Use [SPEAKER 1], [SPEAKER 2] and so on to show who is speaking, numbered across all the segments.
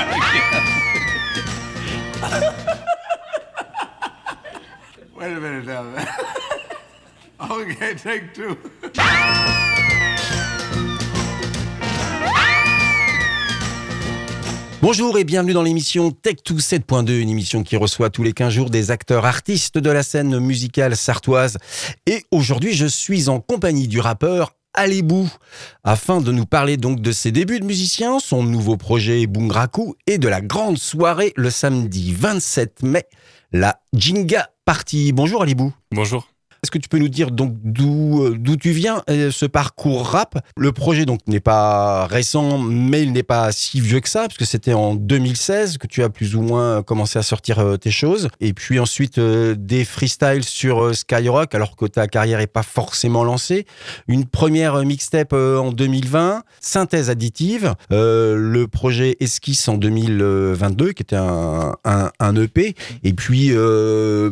[SPEAKER 1] Wait a minute okay, take two.
[SPEAKER 2] Bonjour et bienvenue dans l'émission Tech2 7.2, une émission qui reçoit tous les 15 jours des acteurs artistes de la scène musicale sartoise. Et aujourd'hui, je suis en compagnie du rappeur Alibou, afin de nous parler donc de ses débuts de musicien, son nouveau projet Bungraku et de la grande soirée le samedi 27 mai, la Jinga Party. Bonjour Alibou.
[SPEAKER 3] Bonjour.
[SPEAKER 2] Est-ce que tu peux nous dire donc d'où euh, d'où tu viens euh, ce parcours rap? Le projet donc n'est pas récent, mais il n'est pas si vieux que ça, puisque c'était en 2016 que tu as plus ou moins commencé à sortir euh, tes choses. Et puis ensuite euh, des freestyles sur euh, Skyrock, alors que ta carrière est pas forcément lancée. Une première euh, mixtape euh, en 2020, synthèse additive, euh, le projet Esquisse en 2022, qui était un, un, EP. Et puis euh,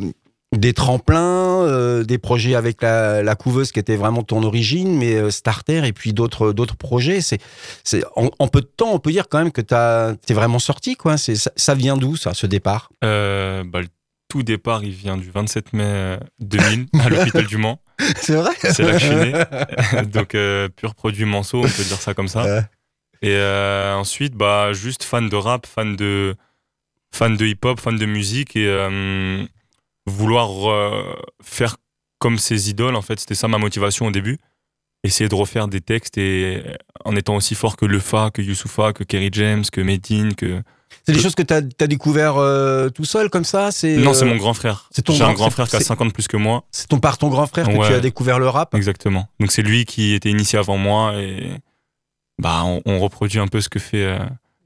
[SPEAKER 2] des tremplins, euh, des projets avec la, la couveuse qui était vraiment ton origine, mais euh, Starter et puis d'autres d'autres projets. C'est c'est en, en peu de temps, on peut dire quand même que t'es vraiment sorti quoi. C'est ça, ça vient d'où ça, ce départ?
[SPEAKER 3] Euh, bah, le tout départ, il vient du 27 mai euh, 2000 à l'hôpital du Mans.
[SPEAKER 2] C'est vrai?
[SPEAKER 3] C'est là que je suis né. Donc, pur produit Manceau, on peut dire ça comme ça. Et ensuite, bah, juste fan de rap, fan de, fan de hip-hop, fan de musique et vouloir euh, faire comme ses idoles, en fait, c'était ça ma motivation au début. Essayer de refaire des textes et en étant aussi fort que Lefa, que Youssoufa, que Kerry James, que Medine, que.
[SPEAKER 2] C'est des choses que t'as as découvert euh, tout seul comme ça? C'est
[SPEAKER 3] Non,
[SPEAKER 2] euh,
[SPEAKER 3] c'est mon grand frère.
[SPEAKER 2] c'est ton
[SPEAKER 3] J'ai un
[SPEAKER 2] grand-
[SPEAKER 3] frère qui a
[SPEAKER 2] c'est-
[SPEAKER 3] 50 plus que moi.
[SPEAKER 2] C'est ton par ton grand frère que
[SPEAKER 3] Ouais.
[SPEAKER 2] tu as découvert le rap?
[SPEAKER 3] Exactement. Donc c'est lui qui était initié avant moi et bah on, on reproduit un peu ce que fait euh,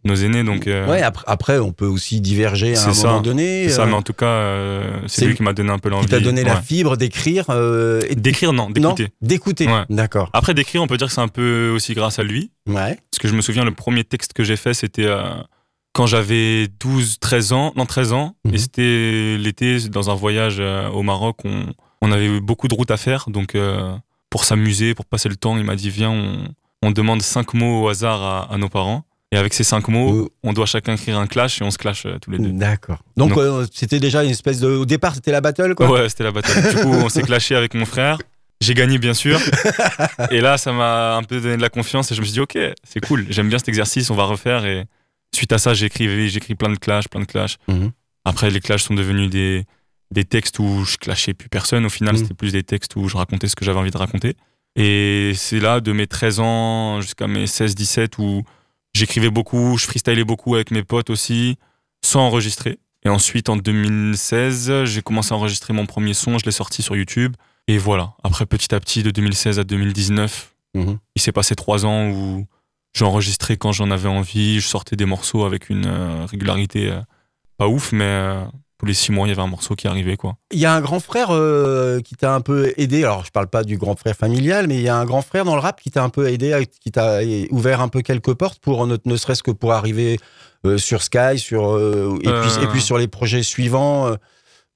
[SPEAKER 3] nos aînés. Donc euh,
[SPEAKER 2] Ouais. Après, après, on peut aussi diverger à un
[SPEAKER 3] ça.
[SPEAKER 2] moment donné.
[SPEAKER 3] c'est ça.
[SPEAKER 2] euh,
[SPEAKER 3] Mais en tout cas, euh,
[SPEAKER 2] c'est
[SPEAKER 3] lui qui m'a donné un peu l'envie.
[SPEAKER 2] qui t'a donné la fibre d'écrire euh, et
[SPEAKER 3] D'écrire, non, d'écouter.
[SPEAKER 2] d'écouter.
[SPEAKER 3] Ouais.
[SPEAKER 2] D'accord.
[SPEAKER 3] Après d'écrire, on peut dire que c'est un peu aussi grâce à lui.
[SPEAKER 2] Ouais.
[SPEAKER 3] Parce que je me souviens, le premier texte que j'ai fait, c'était quand j'avais 12, 13 ans. Non, 13 ans.
[SPEAKER 2] Mhm.
[SPEAKER 3] Et c'était l'été, dans un voyage au Maroc. On, on avait eu beaucoup de routes à faire. Donc, pour s'amuser, pour passer le temps, il m'a dit Viens, on, on demande cinq mots au hasard à, à nos parents. Et avec ces cinq mots,
[SPEAKER 2] Euh.
[SPEAKER 3] on doit chacun écrire un clash et on se clash euh, tous les deux.
[SPEAKER 2] D'accord. Donc, euh, c'était déjà une espèce de. Au départ, c'était la battle, quoi.
[SPEAKER 3] Ouais, c'était la bataille. Du coup, on s'est clashé avec mon frère. J'ai gagné, bien sûr. et là, ça m'a un peu donné de la confiance et je me suis dit, OK, c'est cool. J'aime bien cet exercice, on va refaire. Et suite à ça, écrit plein de clashs, plein de clashs.
[SPEAKER 2] Mhm.
[SPEAKER 3] Après, les clashs sont devenus des, des textes où je clashais plus personne. Au final,
[SPEAKER 2] Mhm.
[SPEAKER 3] c'était plus des textes où je racontais ce que j'avais envie de raconter. Et c'est là, de mes 13 ans jusqu'à mes 16-17, où j'écrivais beaucoup, je freestylais beaucoup avec mes potes aussi, sans enregistrer. Et ensuite, en 2016, j'ai commencé à enregistrer mon premier son, je l'ai sorti sur YouTube. Et voilà. Après, petit à petit, de 2016 à 2019,
[SPEAKER 2] Mhm.
[SPEAKER 3] il s'est passé trois ans où j'enregistrais quand j'en avais envie, je sortais des morceaux avec une euh, régularité euh, pas ouf, mais euh, tous les six mois, il y avait un morceau qui arrivait, quoi.
[SPEAKER 2] Il y a un grand frère euh, qui t'a un peu aidé. Alors, je parle pas du grand frère familial, mais il y a un grand frère dans le rap qui t'a un peu aidé, à- qui t'a ouvert un peu quelques portes pour ne, ne serait-ce que pour arriver euh, sur Sky, sur euh, et,
[SPEAKER 3] Euh.
[SPEAKER 2] puis, et puis sur les projets suivants. euh,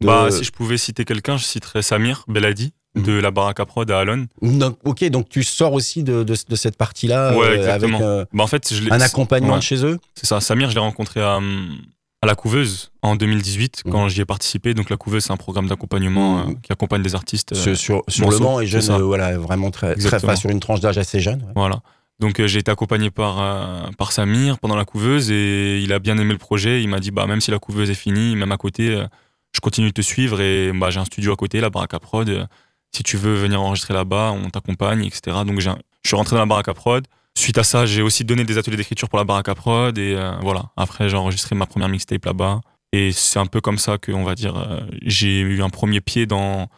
[SPEAKER 2] de-
[SPEAKER 3] Bah, si je pouvais citer quelqu'un, je citerais Samir Beladi
[SPEAKER 2] Mhm.
[SPEAKER 3] de la Baraka Prod à Alon.
[SPEAKER 2] Donc, ok, donc tu sors aussi de, de, de cette partie-là
[SPEAKER 3] Ouais,
[SPEAKER 2] euh, avec euh,
[SPEAKER 3] Bah, en fait, je l'ai-
[SPEAKER 2] un accompagnement
[SPEAKER 3] Ouais.
[SPEAKER 2] de chez eux?
[SPEAKER 3] C'est ça. Samir, je l'ai rencontré à, hum, à la couveuse en 2018
[SPEAKER 2] Mhm.
[SPEAKER 3] quand j'y ai participé. Donc la couveuse, c'est un programme d'accompagnement
[SPEAKER 2] Mhm.
[SPEAKER 3] euh, qui accompagne des artistes. euh,
[SPEAKER 2] sur sur, sur le Mans et jeune,
[SPEAKER 3] c'est ça.
[SPEAKER 2] euh, voilà, vraiment très, très sur une tranche d'âge assez jeune. ouais.
[SPEAKER 3] Voilà. Donc euh, j'ai été accompagné par euh, par Samir pendant la couveuse et il a bien aimé le projet. Il m'a dit bah même si la couveuse est finie, même à côté, euh, je continue de te suivre et bah j'ai un studio à côté, la Prod. Euh, si tu veux venir enregistrer là-bas, on t'accompagne, etc. Donc je suis rentré dans la Baraka Prod. Suite à ça, j'ai aussi donné des ateliers d'écriture pour la Baraka Prod et euh, voilà. Après j'ai enregistré ma première mixtape là-bas et c'est un peu comme ça que on va dire euh, j'ai eu un premier pied dans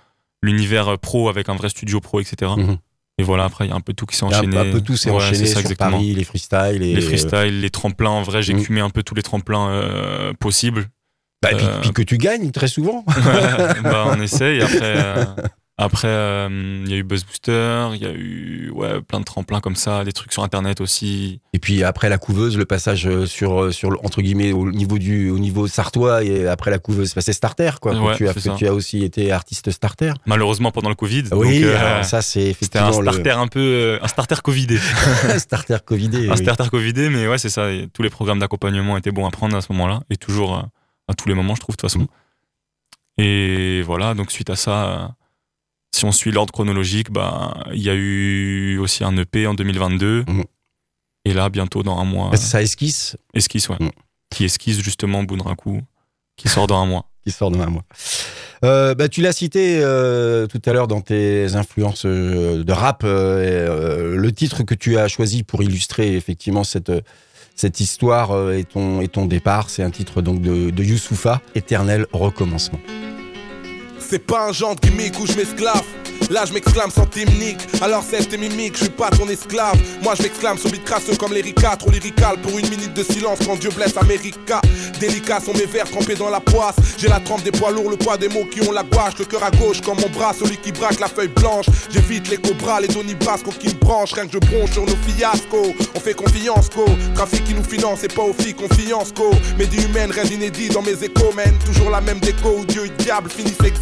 [SPEAKER 3] l'univers euh, pro avec un vrai studio pro, etc.
[SPEAKER 2] Mhm.
[SPEAKER 3] Et voilà, après, il y a un peu tout qui s'est enchaîné.
[SPEAKER 2] Un, peu tout s'est
[SPEAKER 3] Ouais,
[SPEAKER 2] enchaîné
[SPEAKER 3] ça,
[SPEAKER 2] sur
[SPEAKER 3] exactement.
[SPEAKER 2] Paris, les freestyles. Et,
[SPEAKER 3] Les freestyles, les tremplins, en vrai, j'ai
[SPEAKER 2] Mm.
[SPEAKER 3] cumé un peu tous les tremplins euh, possibles.
[SPEAKER 2] Bah, et puis, puis que tu gagnes très souvent.
[SPEAKER 3] bah, on essaye. Après, Après, euh, il y a eu Buzz Booster, il y a eu ouais, plein de tremplins comme ça, des trucs sur Internet aussi.
[SPEAKER 2] Et puis après la couveuse, le passage euh, sur, euh, sur entre guillemets au niveau du au niveau sartois et après la couveuse, c'est starter quoi. que
[SPEAKER 3] Ouais,
[SPEAKER 2] tu as
[SPEAKER 3] ça.
[SPEAKER 2] tu as aussi été artiste starter.
[SPEAKER 3] Malheureusement, pendant le Covid.
[SPEAKER 2] Oui,
[SPEAKER 3] donc, euh,
[SPEAKER 2] ça c'est
[SPEAKER 3] c'était un
[SPEAKER 2] effectivement
[SPEAKER 3] starter un peu. un starter Covidé.
[SPEAKER 2] starter Covidé.
[SPEAKER 3] un
[SPEAKER 2] oui.
[SPEAKER 3] starter Covidé, mais ouais, c'est ça. et tous les programmes d'accompagnement étaient bons à prendre à ce moment-là. Et toujours à tous les moments, je trouve, de toute façon.
[SPEAKER 2] Mm.
[SPEAKER 3] Et voilà, donc suite à ça, si on suit l'ordre chronologique, bah, il y a eu aussi un EP en 2022.
[SPEAKER 2] Mm.
[SPEAKER 3] Et là, bientôt dans un mois,
[SPEAKER 2] Bah, ça esquisse
[SPEAKER 3] Esquisse, ouais.
[SPEAKER 2] Mm.
[SPEAKER 3] Qui esquisse justement Bunraku, qui sort dans un mois.
[SPEAKER 2] qui sort de un mois. Euh, bah, tu l'as cité euh, tout à l'heure dans tes influences euh, de rap, le titre que tu as choisi pour illustrer effectivement cette, cette histoire et, ton, et ton départ, c'est un titre donc de, de Youssoufa, Éternel recommencement.
[SPEAKER 4] C'est pas un genre de gimmick où je m'esclave. Là je m'exclame sans timnique. Alors c'est tes mimiques, je suis pas ton esclave. Moi je m'exclame sur comme l'Erika Trop lyrical pour une minute de silence quand Dieu blesse America. Délicats sont mes vers trempés dans la poisse. J'ai la trempe des poids lourds, le poids des mots qui ont la gouache. Le cœur à gauche comme mon bras, celui qui braque la feuille blanche. J'évite les cobras, les donibascos qui me branchent. Rien que je bronche sur nos fiascos. On fait confiance co. Trafic qui nous finance et pas aux filles confiance co. Du humaine, rien d'inédit dans mes échos man. Toujours la même déco où Dieu et diable finissent ex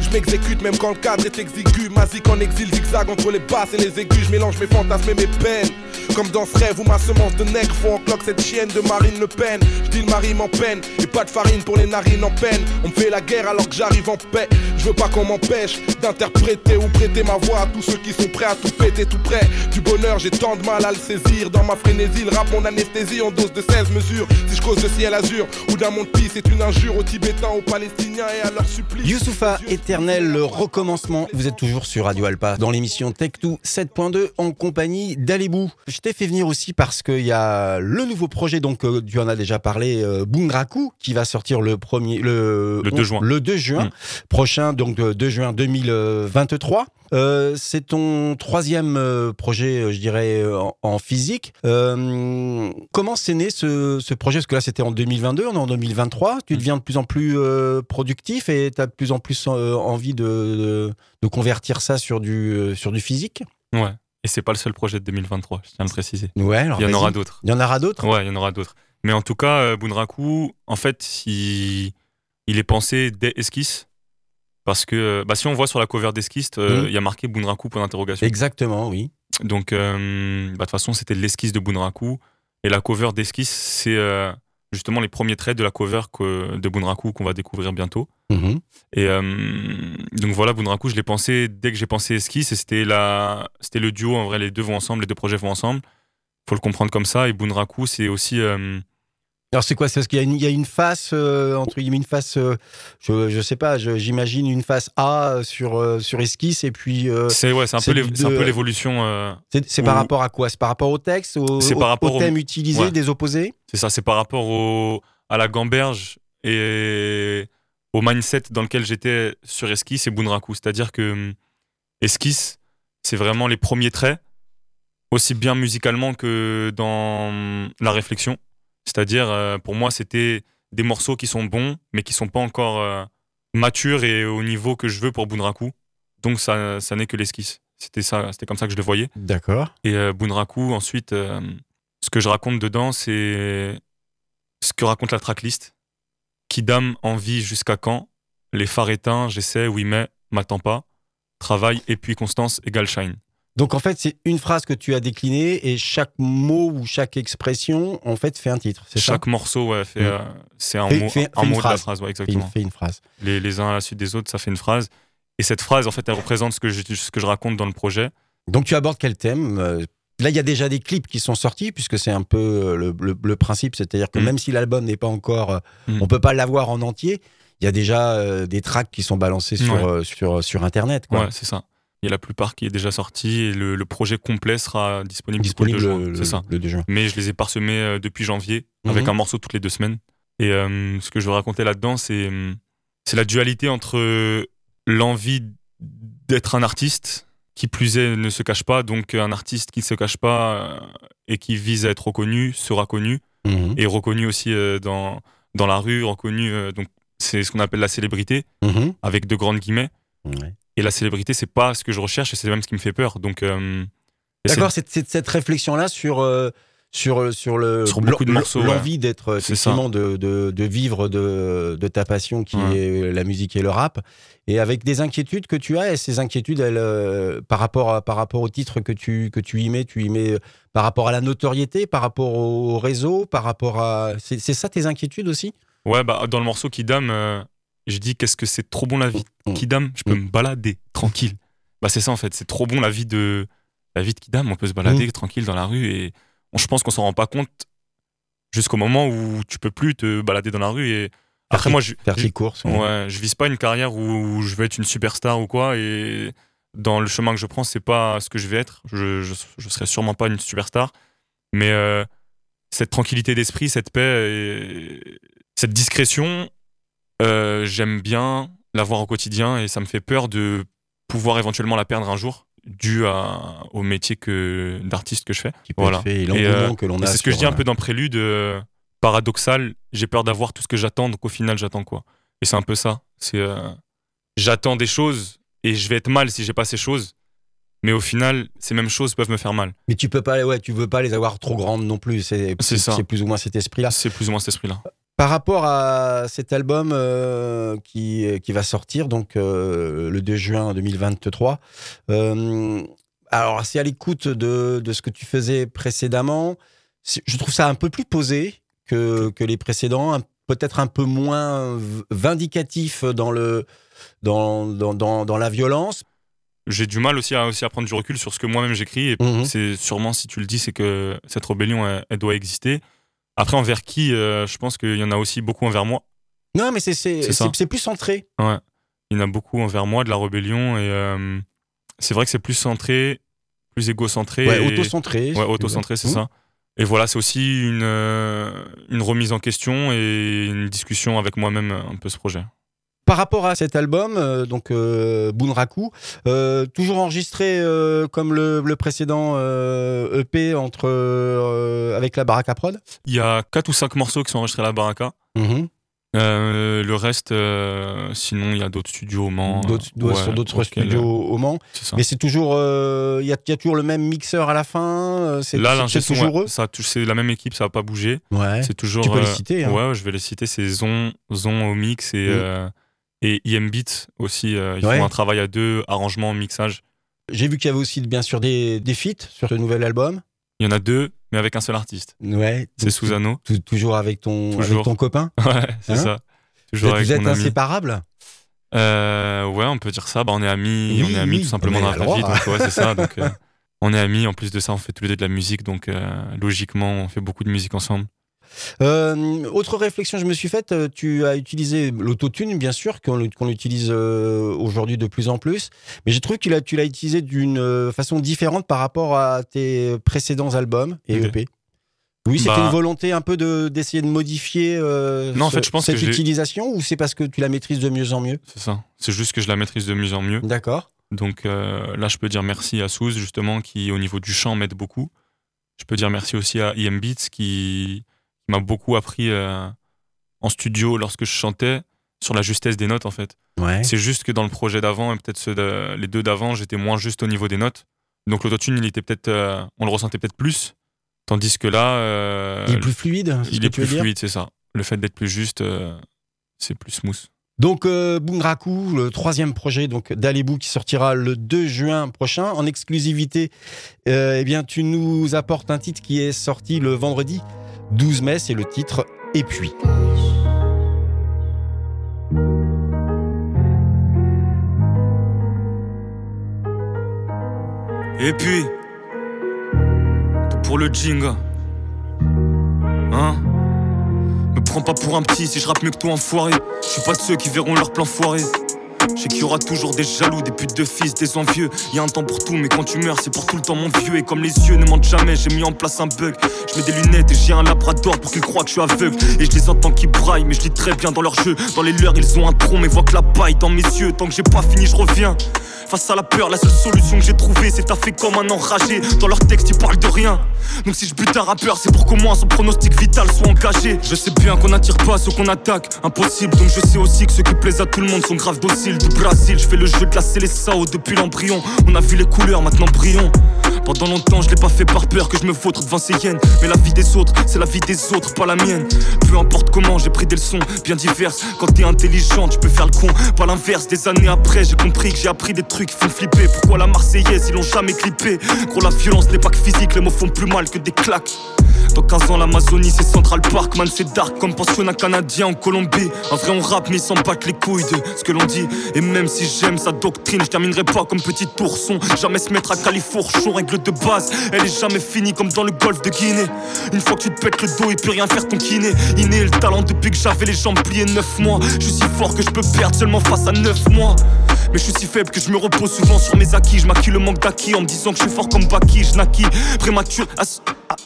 [SPEAKER 4] Je m'exécute même quand le cadre est exigu Mazik en exil, zigzag entre les basses et les aigus Je mélange mes fantasmes et mes peines Comme dans ce rêve où ma semence de nègre. Faut en cloque cette chienne de Marine Le Pen. Je dis le mari m'en peine Et pas de farine pour les narines en peine. On me fait la guerre alors que j'arrive en paix. Je veux pas qu'on m'empêche d'interpréter ou prêter ma voix à tous ceux qui sont prêts à tout péter tout près. Du bonheur j'ai tant de mal à le saisir. Dans ma frénésie le rap mon anesthésie en dose de 16 mesures. Si je cause de ciel azur ou d'un monde pis C'est une injure aux Tibétains, aux Palestiniens et à leur supplice
[SPEAKER 2] Youssoufa, Éternel recommencement. Vous êtes toujours sur Radio Alpa dans l'émission Tech2 7.2 en compagnie d'Alibou. Je t'ai fait venir aussi parce qu'il y a le nouveau projet, donc euh, tu en as déjà parlé, euh, Bunraku, qui va sortir le premier, le,
[SPEAKER 3] Le 2 juin.
[SPEAKER 2] le 2 juin
[SPEAKER 3] Mm.
[SPEAKER 2] prochain, donc euh, 2 juin 2023. Euh, c'est ton troisième euh, projet, euh, je dirais, en, en physique. Euh, comment c'est né ce, ce projet? Parce que là, c'était en 2022, on est en 2023. Tu
[SPEAKER 3] Mm.
[SPEAKER 2] deviens de plus en plus euh, productif et tu as de plus en plus envie de, de, de convertir ça sur du, sur du physique?
[SPEAKER 3] Ouais. Et c'est pas le seul projet de 2023, je tiens à le préciser.
[SPEAKER 2] Ouais, alors
[SPEAKER 3] Il y en aura d'autres.
[SPEAKER 2] Il y en aura d'autres?
[SPEAKER 3] Ouais, il y en aura d'autres. Mais en tout cas, euh, Bunraku, en fait, il, il est pensé dès Esquisse. Parce que bah, si on voit sur la cover d'Esquisse, euh,
[SPEAKER 2] Mhm.
[SPEAKER 3] il y a marqué Bunraku pour d'interrogation.
[SPEAKER 2] Exactement, oui.
[SPEAKER 3] Donc, euh, bah, de toute façon, c'était l'esquisse de Bunraku. Et la cover d'esquisse, c'est euh, justement les premiers traits de la cover que- de Bunraku qu'on va découvrir bientôt.
[SPEAKER 2] Mhm.
[SPEAKER 3] Et euh, donc voilà, Bunraku, je l'ai pensé dès que j'ai pensé esquisse. Et c'était la, c'était le duo. En vrai, les deux vont ensemble, les deux projets vont ensemble. Faut le comprendre comme ça. Et Bunraku, c'est aussi. euh,
[SPEAKER 2] Alors c'est quoi? C'est parce qu'il y a une, il y a une face, euh, entre guillemets, une face, euh, je, je sais pas, j'imagine une face A sur, euh, sur esquisse et puis
[SPEAKER 3] c'est ouais, c'est un, peu l'évolution.
[SPEAKER 2] c'est par rapport à quoi? C'est par rapport au texte, au,
[SPEAKER 3] C'est par rapport
[SPEAKER 2] au
[SPEAKER 3] au-
[SPEAKER 2] thème utilisé
[SPEAKER 3] ouais.
[SPEAKER 2] des opposés?
[SPEAKER 3] C'est ça, c'est par rapport au, à la gamberge et au mindset dans lequel j'étais sur Esquisse et Bunraku. C'est-à-dire que hum, Esquisse, c'est vraiment les premiers traits, aussi bien musicalement que dans hum, la réflexion. C'est-à-dire, euh, pour moi, c'était des morceaux qui sont bons, mais qui sont pas encore euh, matures et au niveau que je veux pour Bunraku. Donc, ça, ça n'est que l'esquisse. C'était ça, c'était comme ça que je le voyais.
[SPEAKER 2] D'accord.
[SPEAKER 3] Et euh, Bunraku, ensuite, euh, ce que je raconte dedans, c'est ce que raconte la tracklist. Kidam, envie jusqu'à quand? Les phares éteints, j'essaie, oui, mais, m'attends pas. Travail et puis constance égale shine.
[SPEAKER 2] Donc en fait c'est une phrase que tu as déclinée et chaque mot ou chaque expression en fait fait un titre. Ça
[SPEAKER 3] Chaque morceau, ouais, fait,
[SPEAKER 2] Mm.
[SPEAKER 3] euh, c'est un
[SPEAKER 2] Fait-
[SPEAKER 3] mot,
[SPEAKER 2] fait-
[SPEAKER 3] un
[SPEAKER 2] fait une
[SPEAKER 3] mot de la
[SPEAKER 2] phrase.
[SPEAKER 3] ouais,
[SPEAKER 2] fait une,
[SPEAKER 3] exactement.
[SPEAKER 2] fait une phrase.
[SPEAKER 3] Les, les uns à la suite des autres, ça fait une phrase. Et cette phrase, en fait, elle représente ce que je, ce que je raconte dans le projet.
[SPEAKER 2] Donc tu abordes quel thème Euh, Là, il y a déjà des clips qui sont sortis, puisque c'est un peu euh, le, le- le principe, c'est-à-dire que
[SPEAKER 3] Mm.
[SPEAKER 2] même si l'album n'est pas encore, euh,
[SPEAKER 3] Mm.
[SPEAKER 2] on peut pas l'avoir en entier. Il y a déjà euh, des tracks qui sont balancés sur
[SPEAKER 3] Ouais.
[SPEAKER 2] euh, sur sur internet, quoi.
[SPEAKER 3] Ouais, c'est ça. Il y a la plupart qui est déjà sorti et le, le projet complet sera disponible,
[SPEAKER 2] Disponible
[SPEAKER 3] le 2
[SPEAKER 2] le,
[SPEAKER 3] juin. C'est ça.
[SPEAKER 2] le 2 juin.
[SPEAKER 3] mais je les ai parsemés euh, depuis janvier avec
[SPEAKER 2] Mhm.
[SPEAKER 3] un morceau toutes les deux semaines. Et euh, ce que je veux raconter là-dedans, c'est euh, c'est la dualité entre l'envie d'être un artiste qui plus est ne se cache pas, donc un artiste qui ne se cache pas et qui vise à être reconnu sera connu
[SPEAKER 2] Mhm.
[SPEAKER 3] et reconnu aussi dans dans la rue, reconnu donc c'est ce qu'on appelle la célébrité
[SPEAKER 2] Mhm.
[SPEAKER 3] avec de grandes guillemets.
[SPEAKER 2] Ouais.
[SPEAKER 3] Et la célébrité, c'est pas ce que je recherche et c'est même ce qui me fait peur. Donc, euh,
[SPEAKER 2] D'accord, c'est cette réflexion-là sur, euh, sur, sur, le,
[SPEAKER 3] Sur beaucoup de morceaux,
[SPEAKER 2] l'envie d'être, effectivement, de, de, de vivre de, de ta passion qui
[SPEAKER 3] Ouais.
[SPEAKER 2] est la musique et le rap, et avec des inquiétudes que tu as, et ces inquiétudes, elles, euh, par, rapport à, par rapport au titre que tu, que tu y mets, tu y mets euh, par rapport à la notoriété, par rapport au réseau, par rapport à... C'est ça tes inquiétudes aussi?
[SPEAKER 3] Ouais, bah, dans le morceau Kidam, euh, je dis qu'est-ce que c'est trop bon la vie.
[SPEAKER 2] Mm.
[SPEAKER 3] Kidam, je peux
[SPEAKER 2] Mm.
[SPEAKER 3] me balader tranquille. Bah, c'est ça en fait, c'est trop bon la vie de la vie de Kidam. On peut se balader
[SPEAKER 2] Mm.
[SPEAKER 3] tranquille dans la rue et on- je pense qu'on s'en rend pas compte jusqu'au moment où tu peux plus te balader dans la rue. Et après, moi, je,
[SPEAKER 2] Faire tes courses. ouais.
[SPEAKER 3] ouais, je vise pas une carrière où, où je vais être une superstar ou quoi. Et dans le chemin que je prends, c'est pas ce que je vais être. Je, je, je serai sûrement pas une superstar, mais euh, cette tranquillité d'esprit, cette paix, et cette discrétion, euh, j'aime bien l'avoir au quotidien et ça me fait peur de pouvoir éventuellement la perdre un jour dû à, au métier que d'artiste que je fais.
[SPEAKER 2] Qui
[SPEAKER 3] Voilà.
[SPEAKER 2] être fait, et
[SPEAKER 3] Et,
[SPEAKER 2] l'engouement
[SPEAKER 3] euh,
[SPEAKER 2] que l'on
[SPEAKER 3] Et
[SPEAKER 2] a.
[SPEAKER 3] c'est ce que je dis un peu dans Prélude, euh, paradoxal, j'ai peur d'avoir tout ce que j'attends, donc au final j'attends quoi. Et c'est un peu ça. C'est j'attends des choses et je vais être mal si j'ai pas ces choses. Mais au final, ces mêmes choses peuvent me faire mal.
[SPEAKER 2] Mais tu peux pas, ouais, tu veux pas les avoir trop grandes non plus. C'est
[SPEAKER 3] C'est ça.
[SPEAKER 2] C'est plus ou moins cet esprit-là.
[SPEAKER 3] C'est plus ou moins cet esprit-là.
[SPEAKER 2] Par rapport à cet album euh, qui, qui va sortir donc euh, le 2 juin 2023, euh, alors c'est à l'écoute de, de ce que tu faisais précédemment. Je trouve ça un peu plus posé que, que les précédents, peut-être un peu moins vindicatif dans, le, dans, dans, dans, dans la violence.
[SPEAKER 3] J'ai du mal aussi à, aussi à prendre du recul sur ce que moi-même j'écris. Et
[SPEAKER 2] Mhm.
[SPEAKER 3] c'est sûrement, si tu le dis, c'est que cette rébellion, elle, elle doit exister. Après, envers qui euh, Je pense qu'il y en a aussi beaucoup envers moi.
[SPEAKER 2] Non, mais c'est plus centré.
[SPEAKER 3] Ouais. Il y en a beaucoup envers moi de la rébellion. Et euh, c'est vrai que c'est plus centré, plus égocentré.
[SPEAKER 2] Ouais,
[SPEAKER 3] et-
[SPEAKER 2] auto-centré.
[SPEAKER 3] Ouais, auto-centré, c'est ça. Et voilà, c'est aussi une, euh, une remise en question et une discussion avec moi-même un peu ce projet.
[SPEAKER 2] Par rapport à cet album, euh, donc euh, Bunraku, euh, toujours enregistré euh, comme le, le précédent EP entre, euh, avec la Baraka Prod
[SPEAKER 3] Il y a quatre ou cinq morceaux qui sont enregistrés à la Baraka.
[SPEAKER 2] Mhm.
[SPEAKER 3] Le reste, sinon, il y a d'autres studios au Mans.
[SPEAKER 2] D'autres-
[SPEAKER 3] ouais,
[SPEAKER 2] sur d'autres studios au Mans. Mais c'est toujours, il y, a, il y a toujours le même mixeur à la fin. C'est
[SPEAKER 3] Là,
[SPEAKER 2] c'est- toujours
[SPEAKER 3] ouais,
[SPEAKER 2] eux.
[SPEAKER 3] ça c'est la même équipe, ça va pas bouger.
[SPEAKER 2] Ouais.
[SPEAKER 3] C'est toujours.
[SPEAKER 2] Tu peux les citer, hein.
[SPEAKER 3] Ouais, je vais les citer. C'est Zon, Zon au mix et. Et IM Beat aussi. euh, ils
[SPEAKER 2] Ouais.
[SPEAKER 3] font un travail à deux, arrangement, mixage.
[SPEAKER 2] J'ai vu qu'il y avait aussi bien sûr des, des feats sur ce nouvel album.
[SPEAKER 3] Il y en a deux, mais avec un seul artiste.
[SPEAKER 2] Ouais.
[SPEAKER 3] C'est Susano.
[SPEAKER 2] tou- Toujours avec ton, avec ton copain.
[SPEAKER 3] Ouais, c'est
[SPEAKER 2] Hein
[SPEAKER 3] ça.
[SPEAKER 2] Vous
[SPEAKER 3] Toujours
[SPEAKER 2] êtes,
[SPEAKER 3] avec
[SPEAKER 2] vous êtes
[SPEAKER 3] mon
[SPEAKER 2] inséparables
[SPEAKER 3] Euh, ouais, on peut dire ça. Bah, on est amis,
[SPEAKER 2] Oui,
[SPEAKER 3] on est amis
[SPEAKER 2] oui,
[SPEAKER 3] tout simplement dans
[SPEAKER 2] a
[SPEAKER 3] la vie.
[SPEAKER 2] droit.
[SPEAKER 3] Donc, ouais, c'est ça. Donc, euh, on est amis. En plus de ça, on fait tous les deux de la musique. Donc, euh, logiquement, on fait beaucoup de musique ensemble.
[SPEAKER 2] Euh, autre réflexion que je me suis faite, euh, tu as utilisé l'autotune, bien sûr, qu'on utilise euh, aujourd'hui de plus en plus, mais j'ai trouvé que tu l'as- utilisé d'une façon différente par rapport à tes précédents albums et. EP. Oui, c'était
[SPEAKER 3] Bah-
[SPEAKER 2] une volonté un peu de- d'essayer de, modifier euh,
[SPEAKER 3] Non, en fait, je pense
[SPEAKER 2] cette
[SPEAKER 3] que
[SPEAKER 2] utilisation ou c'est parce que tu la maîtrises de mieux en mieux?
[SPEAKER 3] C'est ça. C'est juste que je la maîtrise de mieux en mieux.
[SPEAKER 2] D'accord.
[SPEAKER 3] Donc euh, là, je peux dire merci à Souz, justement, qui, au niveau du chant, m'aide beaucoup. Je peux dire merci aussi à IM Beats, qui, qui m'a beaucoup appris euh, en studio lorsque je chantais sur la justesse des notes, en fait.
[SPEAKER 2] Ouais.
[SPEAKER 3] C'est juste que dans le projet d'avant, et peut-être ceux de- les deux d'avant, j'étais moins juste au niveau des notes. Donc l'autotune, il était peut-être, euh, on le ressentait peut-être plus. Tandis que là, euh,
[SPEAKER 2] Il est plus fluide.
[SPEAKER 3] il est plus fluide, c'est ça. Le fait d'être plus juste, c'est plus smooth.
[SPEAKER 2] Donc euh, Bunraku, le troisième projet donc d'Alebou qui sortira le 2 juin prochain en exclusivité. euh, eh bien, tu nous apportes un titre qui est sorti le vendredi 12 mai, c'est le titre Et puis.
[SPEAKER 3] Et puis, pour le jinga. Hein? Me prends pas pour un petit si je rappe mieux que toi, enfoiré. Je suis pas ceux qui verront leur plan foiré. Je sais qu'il y aura toujours des jaloux, des putes de fils, des envieux. Y a un temps pour tout, mais quand tu meurs, c'est pour tout le temps, mon vieux. Et comme les yeux ne mentent jamais, j'ai mis en place un bug. Je mets des lunettes et j'ai un labrador pour qu'ils croient que je suis aveugle. Et je les entends qui braillent, mais je lis très bien dans leur jeu. Dans les leurs, ils ont un tronc, mais voient que la paille dans mes yeux. Tant que j'ai pas fini, je reviens. Face à la peur, la seule solution que j'ai trouvée, c'est taffer comme un enragé. Dans leur texte, ils parlent de rien. Donc si je bute un rappeur, c'est pour qu'au moins son pronostic vital soit engagé. Je sais bien qu'on n'attire pas ceux qu'on attaque, impossible. Donc je sais aussi que ceux qui plaisent à tout le monde sont grave dociles. Du Brésil. Je fais le jeu de la Célessao depuis l'embryon. On a vu les couleurs, maintenant brillons. Pendant longtemps, je l'ai pas fait par peur que je me vautre devant ces hyènes. Mais la vie des autres, c'est la vie des autres, pas la mienne. Peu importe comment, j'ai pris des leçons bien diverses. Quand t'es intelligent, tu peux faire le con. Pas l'inverse, des années après, j'ai compris que j'ai appris des trucs qui font flipper. Pourquoi la Marseillaise, ils l'ont jamais clippé? Gros, la violence n'est pas que physique, les mots font plus mal que des claques. Dans 15 ans, l'Amazonie c'est Central Park, man, c'est dark comme pensionnat canadien en Colombie. En vrai, on rappe, mais ils s'en les couilles de ce que l'on dit. Et même si j'aime sa doctrine, je terminerai pas comme petit ourson. Jamais se mettre à califourchon, règle de base. Elle est jamais finie comme dans le golfe de Guinée. Une fois que tu te pètes le dos, il peut rien faire ton kiné. Inné le talent depuis que j'avais les jambes pliées 9 mois. Je suis si fort que je peux perdre seulement face à 9 mois. Mais je suis si faible que je me repose souvent sur mes acquis. Je maquille le manque d'acquis en me disant que je suis fort comme Baki. Je naquis prématuré.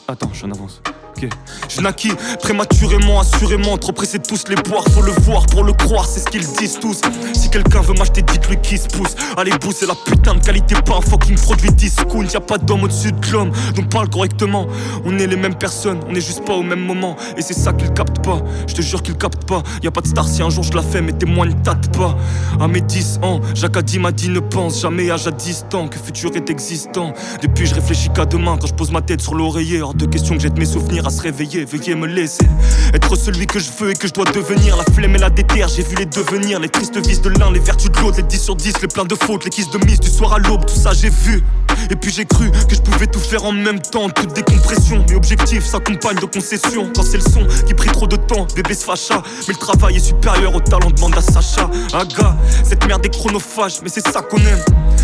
[SPEAKER 3] Attends, je avance. Ok. Je naquis prématurément, assurément. Trop pressé de tous les boire, faut le voir pour le croire, c'est ce qu'ils disent tous. Si quelqu'un veut m'acheter, dites-lui qui se pousse. Allez, bout, c'est la putain de qualité, pas un fucking produit discount. Y'a pas d'homme au-dessus de l'homme, donc parle correctement. On est les mêmes personnes, on est juste pas au même moment. Et c'est ça qu'ils captent pas, je te jure qu'ils captent pas. Y a pas de star si un jour je la fais, mais témoin ne tâte pas. À mes 10 ans, Jacques m'a dit, ne pense jamais à jadis que futur est existant. Depuis, je réfléchis qu'à demain quand je pose ma tête sur l'oreiller. Hors de question que jette mes souvenirs à se réveiller, veuillez me laisser être celui que je veux et que je dois devenir. La flemme et la déterre, j'ai vu les devenir. Les tristes vices de l'un, les vertus de l'autre, les 10 sur 10, les pleins de fautes, les kisses de mise du soir à l'aube, tout ça j'ai vu. Et puis j'ai cru que je pouvais tout faire en même temps, toute décompression. Mes objectifs s'accompagnent de concessions. Quand c'est le son qui prit trop de temps, bébé se fâcha. Mais le travail est supérieur au talent, demande à Sacha. Aga, cette merde est chronophage, mais c'est ça qu'on aime.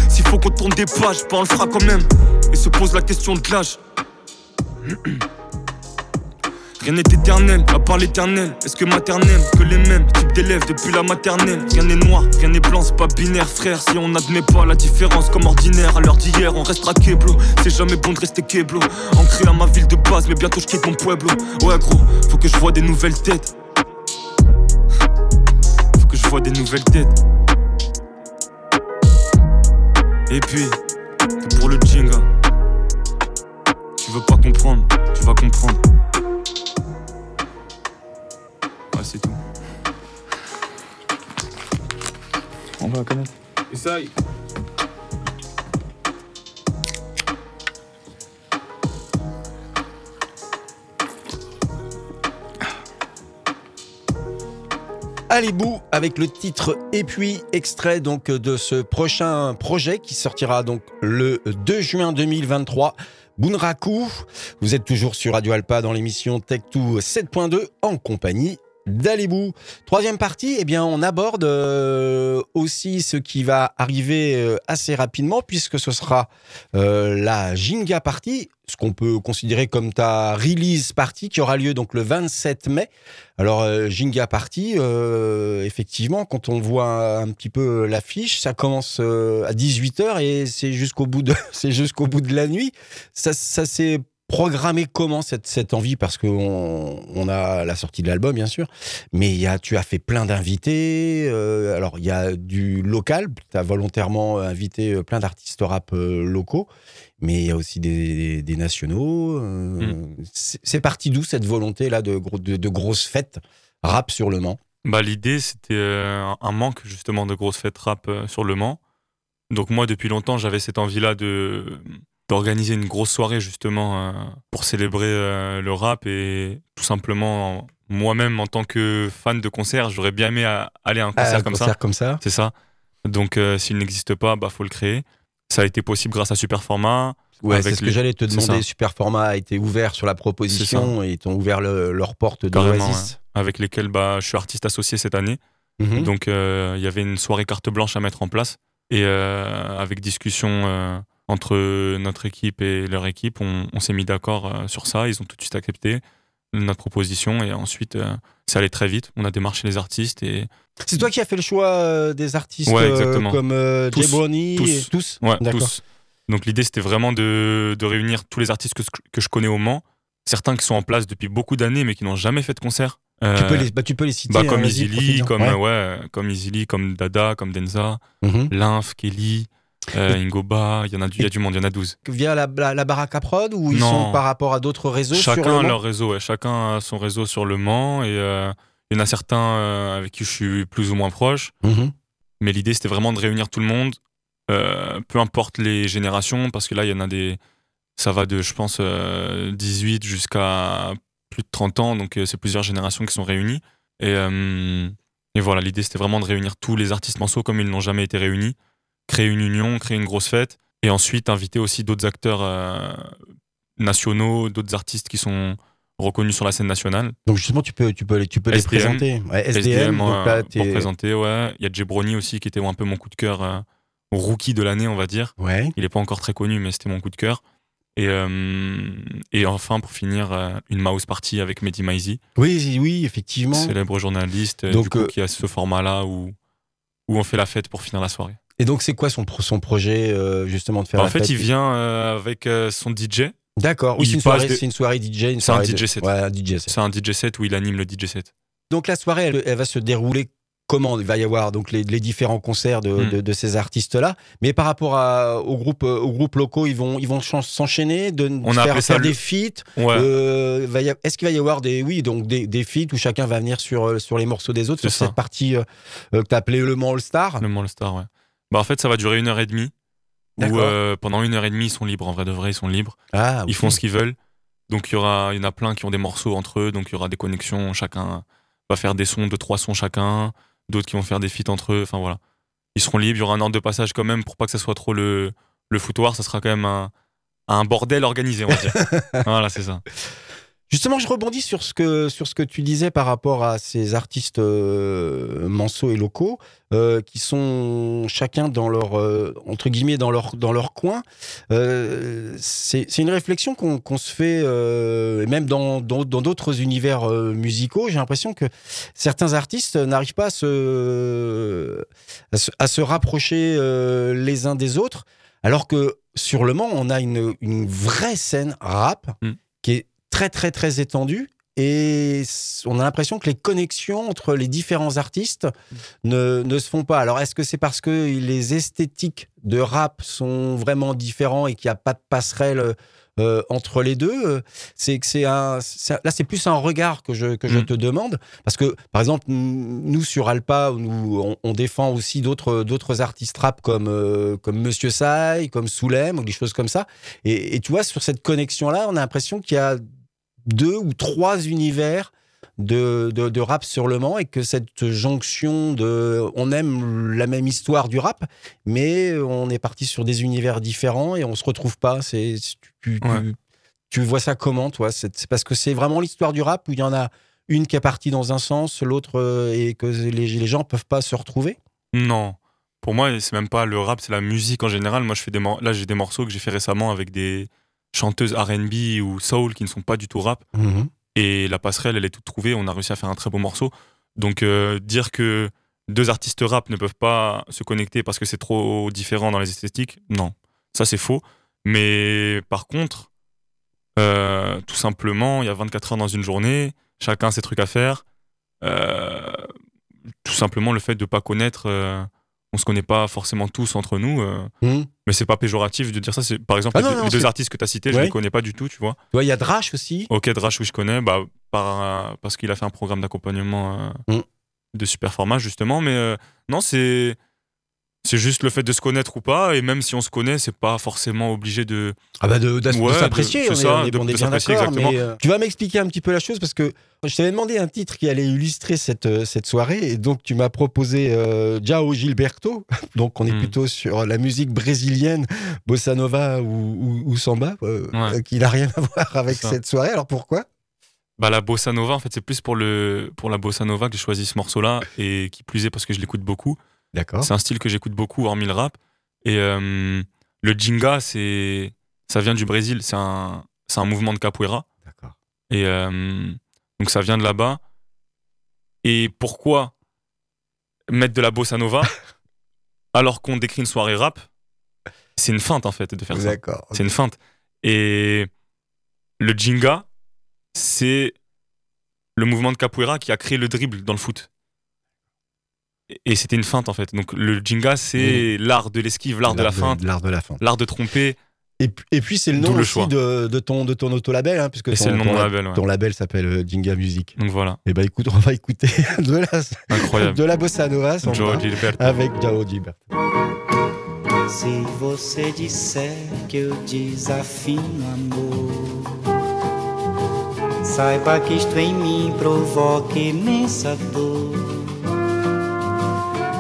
[SPEAKER 3] S'il faut qu'on tourne des pages, pas on le fera quand même. Et se pose la question de l'âge. Rien n'est éternel, à part l'éternel. Est-ce que maternel, que les mêmes types d'élèves depuis la maternelle? Rien n'est noir, rien n'est blanc, c'est pas binaire, frère. Si on n'admet pas la différence comme ordinaire, à l'heure d'hier, on restera keblo. C'est jamais bon de rester keblo. Ancré à ma ville de base, mais bientôt je quitte mon pueblo. Ouais, gros, faut que je vois des nouvelles têtes. Faut que je vois des nouvelles têtes. Et puis, pour le jinga. Tu veux pas comprendre, tu vas comprendre. Ah, c'est tout.
[SPEAKER 5] On va la connaître.
[SPEAKER 6] Essaye.
[SPEAKER 2] Allez bout avec le titre et puis extrait donc de ce prochain projet qui sortira donc le 2 juin 2023. Bunraku, vous êtes toujours sur Radio Alpa dans l'émission Tech2 7.2 en compagnie d'Alibou. Troisième partie, eh bien, on aborde euh, aussi ce qui va arriver euh, assez rapidement puisque ce sera euh, la Jinga Party, ce qu'on peut considérer comme ta release party qui aura lieu donc le 27 mai. Alors euh, Jinga Party, euh, effectivement, quand on voit un petit peu l'affiche, ça commence euh, à 18h et c'est jusqu'au bout de c'est jusqu'au bout de la nuit. Ça, ça s'est programmé comment cette, cette envie Parce qu'on on a la sortie de l'album, bien sûr, mais y a, tu as fait plein d'invités. euh, alors, il y a du local, tu as volontairement invité euh, plein d'artistes rap euh, locaux, mais il y a aussi des, des nationaux. euh, c'est c'est parti d'où cette volonté-là de, de, de grosses fêtes rap sur le Mans?
[SPEAKER 5] Bah, l'idée, c'était un- manque justement de grosses fêtes rap sur le Mans. Donc moi, depuis longtemps, j'avais cette envie-là de d'organiser une grosse soirée justement euh, pour célébrer euh, le rap et tout simplement moi-même en tant que fan de concert, j'aurais bien aimé euh, aller à un concert
[SPEAKER 2] Ah,
[SPEAKER 5] comme
[SPEAKER 2] concert
[SPEAKER 5] ça.
[SPEAKER 2] comme ça
[SPEAKER 5] C'est ça. Donc euh, s'il n'existe pas, bah faut le créer. Ça a été possible grâce à Superformat.
[SPEAKER 2] Ouais, c'est ce que j'allais te demander. Superformat a été ouvert sur la proposition et ils ont ouvert le- leurs portes
[SPEAKER 5] Carrément,
[SPEAKER 2] d'Oasis.
[SPEAKER 5] avec lesquels bah, je suis artiste associé cette année.
[SPEAKER 2] Mhm.
[SPEAKER 5] Donc il y avait une soirée carte blanche à mettre en place. Et avec discussion entre notre équipe et leur équipe, on, on s'est mis d'accord euh, sur ça. Ils ont tout de suite accepté notre proposition. Et ensuite, euh, c'est allé très vite. On a démarché les artistes et
[SPEAKER 2] C'est toi qui as fait le choix euh, des artistes
[SPEAKER 5] Ouais,
[SPEAKER 2] euh, comme euh,
[SPEAKER 5] Tous,
[SPEAKER 2] Jay
[SPEAKER 5] tous.
[SPEAKER 2] et tous
[SPEAKER 5] Ouais,
[SPEAKER 2] D'accord.
[SPEAKER 5] tous. Donc l'idée, c'était vraiment de, de réunir tous les artistes que, que je connais au Mans. Certains qui sont en place depuis beaucoup d'années, mais qui n'ont jamais fait de concert.
[SPEAKER 2] Tu, peux les, bah, tu peux les citer.
[SPEAKER 5] bah,
[SPEAKER 2] hein,
[SPEAKER 5] comme Easily,
[SPEAKER 2] profite-en.
[SPEAKER 5] comme,
[SPEAKER 2] Ouais.
[SPEAKER 5] ouais, comme Easily, comme Dada, comme Denza. Lymph, Kelly, euh, Ingoba. Il y en a, du- y a du monde, il y en a 12.
[SPEAKER 2] Via la, la, la baraque à prod ou ils
[SPEAKER 5] Non.
[SPEAKER 2] sont par rapport à d'autres réseaux sur
[SPEAKER 5] Chacun
[SPEAKER 2] le
[SPEAKER 5] a leur réseau, ouais. chacun a son réseau sur le Mans. Et euh, il y en a certains euh, avec qui je suis plus ou moins proche.
[SPEAKER 2] Mhm.
[SPEAKER 3] Mais l'idée, c'était vraiment de réunir tout le monde, peu importe les générations, parce que là, il y en a des. Ça va de, je pense, euh, 18 jusqu'à plus de 30 ans, donc c'est plusieurs générations qui sont réunies. Et, et voilà, l'idée, c'était vraiment de réunir tous les artistes morceaux comme ils n'ont jamais été réunis, créer une union, créer une grosse fête, et ensuite inviter aussi d'autres acteurs euh, nationaux, d'autres artistes qui sont reconnus sur la scène nationale.
[SPEAKER 2] Donc justement, tu peux, tu peux, les- tu peux les
[SPEAKER 3] SDM.
[SPEAKER 2] présenter. Ouais, SDM, donc là,
[SPEAKER 3] pour présenter, ouais. Il y a Jebroni aussi qui était un peu mon coup de cœur, euh, rookie de l'année, on va dire.
[SPEAKER 2] Ouais.
[SPEAKER 3] Il n'est pas encore très connu, mais c'était mon coup de cœur. Et, euh, et enfin, pour finir, une mouse party avec Mehdi Maizi,
[SPEAKER 2] Oui, oui, effectivement.
[SPEAKER 3] célèbre journaliste,
[SPEAKER 2] Donc,
[SPEAKER 3] du coup,
[SPEAKER 2] euh,
[SPEAKER 3] qui a ce format-là où, où on fait la fête pour finir la soirée.
[SPEAKER 2] Et donc, c'est quoi son, son projet, euh, justement, de faire
[SPEAKER 3] en
[SPEAKER 2] la
[SPEAKER 3] fait,
[SPEAKER 2] fête
[SPEAKER 3] il vient euh, avec euh, son DJ.
[SPEAKER 2] D'accord. Oui, c'est une, soirée,
[SPEAKER 3] des-
[SPEAKER 2] c'est une soirée DJ.
[SPEAKER 3] C'est un
[SPEAKER 2] de-
[SPEAKER 3] set.
[SPEAKER 2] Ouais, un DJ set.
[SPEAKER 3] C'est un DJ set où il anime le DJ set.
[SPEAKER 2] Donc, la soirée, elle, elle va se dérouler comment? Il va y avoir donc les, les différents concerts de,
[SPEAKER 3] Hmm.
[SPEAKER 2] de, de ces artistes-là. Mais par rapport à, aux, groupes, aux groupes locaux, ils vont, ils vont s'enchaîner, de
[SPEAKER 3] On a
[SPEAKER 2] faire, faire
[SPEAKER 3] le-
[SPEAKER 2] des feats.
[SPEAKER 3] Ouais.
[SPEAKER 2] Euh, Est-ce qu'il va y avoir des, oui, donc des, des feats où chacun va venir sur, sur les morceaux des autres, sur
[SPEAKER 3] ça.
[SPEAKER 2] cette partie euh, que tu appelée Le Mans All-Star
[SPEAKER 3] Le Mall Star, ouais. Bah, en fait, ça va durer une heure et demie. Où euh, pendant une heure et demie, ils sont libres. En vrai de vrai, ils sont libres.
[SPEAKER 2] Ah,
[SPEAKER 3] Ils font ce qu'ils veulent. Donc il y aura, il y en a plein qui ont des morceaux entre eux, donc il y aura des connexions. Chacun va faire des sons, deux trois sons chacun. D'autres qui vont faire des feats entre eux. Enfin voilà, ils seront libres. Il y aura un ordre de passage quand même pour pas que ça soit trop le le foutoir. Ça sera quand même un un bordel organisé, on va dire. voilà, c'est ça.
[SPEAKER 2] Justement, je rebondis sur ce que sur ce que tu disais par rapport à ces artistes euh, manceaux et locaux euh, qui sont chacun dans leur euh, entre guillemets dans leur dans leur coin. Euh, c'est une réflexion qu'on qu'on se fait euh, même dans dans dans d'autres univers euh, musicaux. J'ai l'impression que certains artistes n'arrivent pas à se à se, rapprocher les uns des autres, alors que sur le Mans, on a une une vraie scène rap
[SPEAKER 3] Mm.
[SPEAKER 2] Très très très étendue et on a l'impression que les connexions entre les différents artistes ne, ne se font pas. Alors est-ce que c'est parce que les esthétiques de rap sont vraiment différents et qu'il n'y a pas de passerelle euh, entre les deux C'est que c'est un, là c'est plus un regard que je que je
[SPEAKER 3] Mm.
[SPEAKER 2] te demande parce que par exemple nous sur Alpa nous on, on défend aussi d'autres d'autres artistes rap comme euh, comme Monsieur Sai, comme Soulem ou des choses comme ça. Et, et tu vois sur cette connexion là, on a l'impression qu'il y a deux ou trois univers de, de, de rap sur le Mans et que cette jonction de on aime la même histoire du rap mais on est parti sur des univers différents et on se retrouve pas c'est tu, tu,
[SPEAKER 3] Ouais.
[SPEAKER 2] tu- tu vois ça comment toi? C'est parce que c'est vraiment l'histoire du rap où il y en a une qui est partie dans un sens l'autre euh, et que les, les gens peuvent pas se retrouver?
[SPEAKER 3] Non, pour moi, c'est même pas le rap, c'est la musique en général. Moi, je fais des là, j'ai des morceaux que j'ai fait récemment avec des chanteuses R&B ou soul qui ne sont pas du tout rap. Et la passerelle, elle est toute trouvée. On a réussi à faire un très beau morceau. Donc, euh, dire que deux artistes rap ne peuvent pas se connecter parce que c'est trop différent dans les esthétiques, non. Ça, c'est faux. Mais par contre, euh, tout simplement, il y a 24 heures dans une journée. Chacun a ses trucs à faire. Euh, tout simplement, le fait de ne pas connaître. On se connaît pas forcément tous entre nous. euh,
[SPEAKER 2] Mhm.
[SPEAKER 3] mais c'est pas péjoratif de dire ça. C'est, par exemple,
[SPEAKER 2] Ah
[SPEAKER 3] les,
[SPEAKER 2] non,
[SPEAKER 3] deux-
[SPEAKER 2] non,
[SPEAKER 3] les deux
[SPEAKER 2] c'est-
[SPEAKER 3] artistes que tu as cités, je
[SPEAKER 2] Ouais.
[SPEAKER 3] les connais pas du tout, tu vois.
[SPEAKER 2] Il y a Drash aussi
[SPEAKER 3] Ok, Drash, oui, je connais, bah, par, euh, parce qu'il a fait un programme d'accompagnement euh,
[SPEAKER 2] Mm.
[SPEAKER 3] de super format, justement. Mais euh, non, c'est, c'est juste le fait de se connaître ou pas. Et même si on se connaît, c'est pas forcément obligé de.
[SPEAKER 2] Ah bah de, d'as- de
[SPEAKER 3] Ouais, de-
[SPEAKER 2] s'apprécier,
[SPEAKER 3] c'est
[SPEAKER 2] on, est-
[SPEAKER 3] ça,
[SPEAKER 2] on est,
[SPEAKER 3] de-
[SPEAKER 2] on est
[SPEAKER 3] de
[SPEAKER 2] bien d'accord. euh, tu vas m'expliquer un petit peu la chose parce que je t'avais demandé un titre qui allait illustrer cette, euh, cette soirée et donc tu m'as proposé euh, Jao Gilberto. Donc on est
[SPEAKER 3] Hmm.
[SPEAKER 2] plutôt sur la musique brésilienne, bossa nova ou, ou- ou samba, euh,
[SPEAKER 3] Ouais.
[SPEAKER 2] qui n'a rien à voir avec cette soirée. Alors pourquoi?
[SPEAKER 3] Bah, la bossa nova, en fait, c'est plus pour, le, pour la bossa nova que j'ai choisi ce morceau-là. Et qui plus est parce que je l'écoute beaucoup.
[SPEAKER 2] D'accord.
[SPEAKER 3] C'est un style que j'écoute beaucoup, hormis le rap. Et euh, le jinga, c'est, ça vient du Brésil. C'est un, c'est un mouvement de capoeira.
[SPEAKER 2] D'accord.
[SPEAKER 3] Et euh, donc ça vient de là-bas. Et pourquoi mettre de la bossa nova alors qu'on décrit une soirée rap? C'est une feinte en fait de faire ça.
[SPEAKER 2] D'accord.
[SPEAKER 3] C'est une feinte. Et le jinga, c'est le mouvement de capoeira qui a créé le dribble dans le foot. Et- c'était une feinte en fait. Donc le jinga, c'est l'art de l'esquive, l'art de la feinte,
[SPEAKER 2] L'art de la feinte.
[SPEAKER 3] l'art de tromper.
[SPEAKER 2] Et, puis- et puis c'est le nom
[SPEAKER 3] le
[SPEAKER 2] aussi
[SPEAKER 3] choix.
[SPEAKER 2] de, de ton, de ton auto-label, hein, puisque
[SPEAKER 3] Et
[SPEAKER 2] ton,
[SPEAKER 3] c'est le nom de
[SPEAKER 2] ton lab-
[SPEAKER 3] label, ouais.
[SPEAKER 2] ton label s'appelle euh, Jinga Music.
[SPEAKER 3] Donc voilà,
[SPEAKER 2] Et bah écoute, on va écouter de la,
[SPEAKER 3] incroyable.
[SPEAKER 2] de la bossa nova sans
[SPEAKER 3] Joe
[SPEAKER 2] doute,
[SPEAKER 3] Gilberto.
[SPEAKER 2] avec Jao Gilbert.
[SPEAKER 7] Se você disser que eu desafio amor, saiba que isto em mim provoca imensa dor.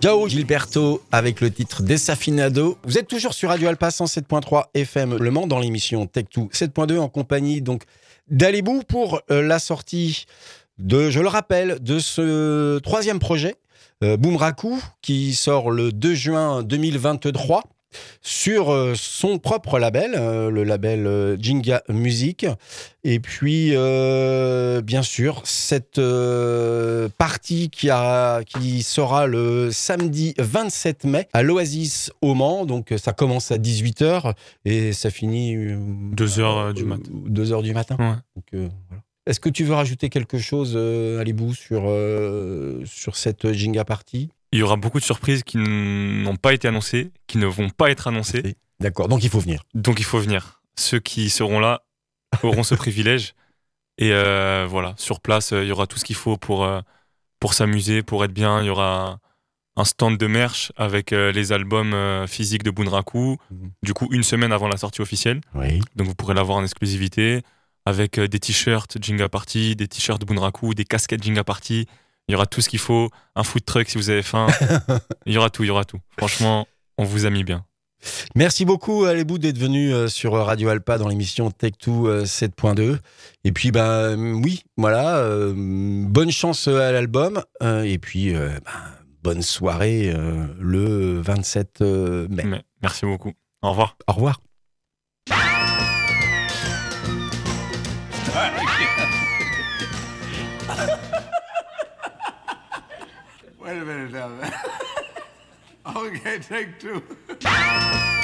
[SPEAKER 7] que
[SPEAKER 2] Gilberto avec le titre Desafinado. Vous êtes toujours sur Radio Alpa 107.3 FM Le Mans dans l'émission Tech2 7.2 en compagnie donc d'Alibou pour euh, la sortie de, je le rappelle, de ce troisième projet, euh, Boomraku, qui sort le 2 juin 2023 sur euh, son propre label, euh, le label euh, Jinga Music. Et puis, euh, bien sûr, cette euh, partie qui, a, qui sera le samedi 27 mai à l'Oasis au Mans. Donc, ça commence à 18h et ça finit... euh,
[SPEAKER 3] Deux heures, euh, du matin.
[SPEAKER 2] du matin.
[SPEAKER 3] Ouais.
[SPEAKER 2] Donc, euh, voilà. Est-ce que tu veux rajouter quelque chose, Alibou, sur, sur cette Jinga partie?
[SPEAKER 3] Il y aura beaucoup de surprises qui n'ont pas été annoncées, qui ne vont pas être annoncées.
[SPEAKER 2] D'accord, donc il faut venir.
[SPEAKER 3] Donc il faut venir. Ceux qui seront là auront ce privilège. Et euh, voilà, sur place, euh, il y aura tout ce qu'il faut pour, euh, pour s'amuser, pour être bien. Il y aura un stand de merch avec les albums physiques de Bunraku.
[SPEAKER 2] Mhm.
[SPEAKER 3] Du coup, une semaine avant la sortie officielle.
[SPEAKER 2] Oui.
[SPEAKER 3] Donc vous pourrez l'avoir en exclusivité avec des t-shirts Jinga Party, des t-shirts Bunraku, des casquettes Jinga Party. Il y aura tout ce qu'il faut, un food truck si vous avez faim. il y aura tout, il y aura tout. Franchement, on vous a mis bien.
[SPEAKER 2] Merci beaucoup, Alibou, d'être venu euh, sur Radio Alpa dans l'émission Tech2 euh, 7.2. Et puis, ben oui, voilà, euh, bonne chance à l'album. euh, et puis, euh, ben, bonne soirée euh, le 27 euh, mai.
[SPEAKER 3] Merci beaucoup. Au revoir.
[SPEAKER 2] Au revoir.
[SPEAKER 1] Wait a minute now. okay, take two. Ah!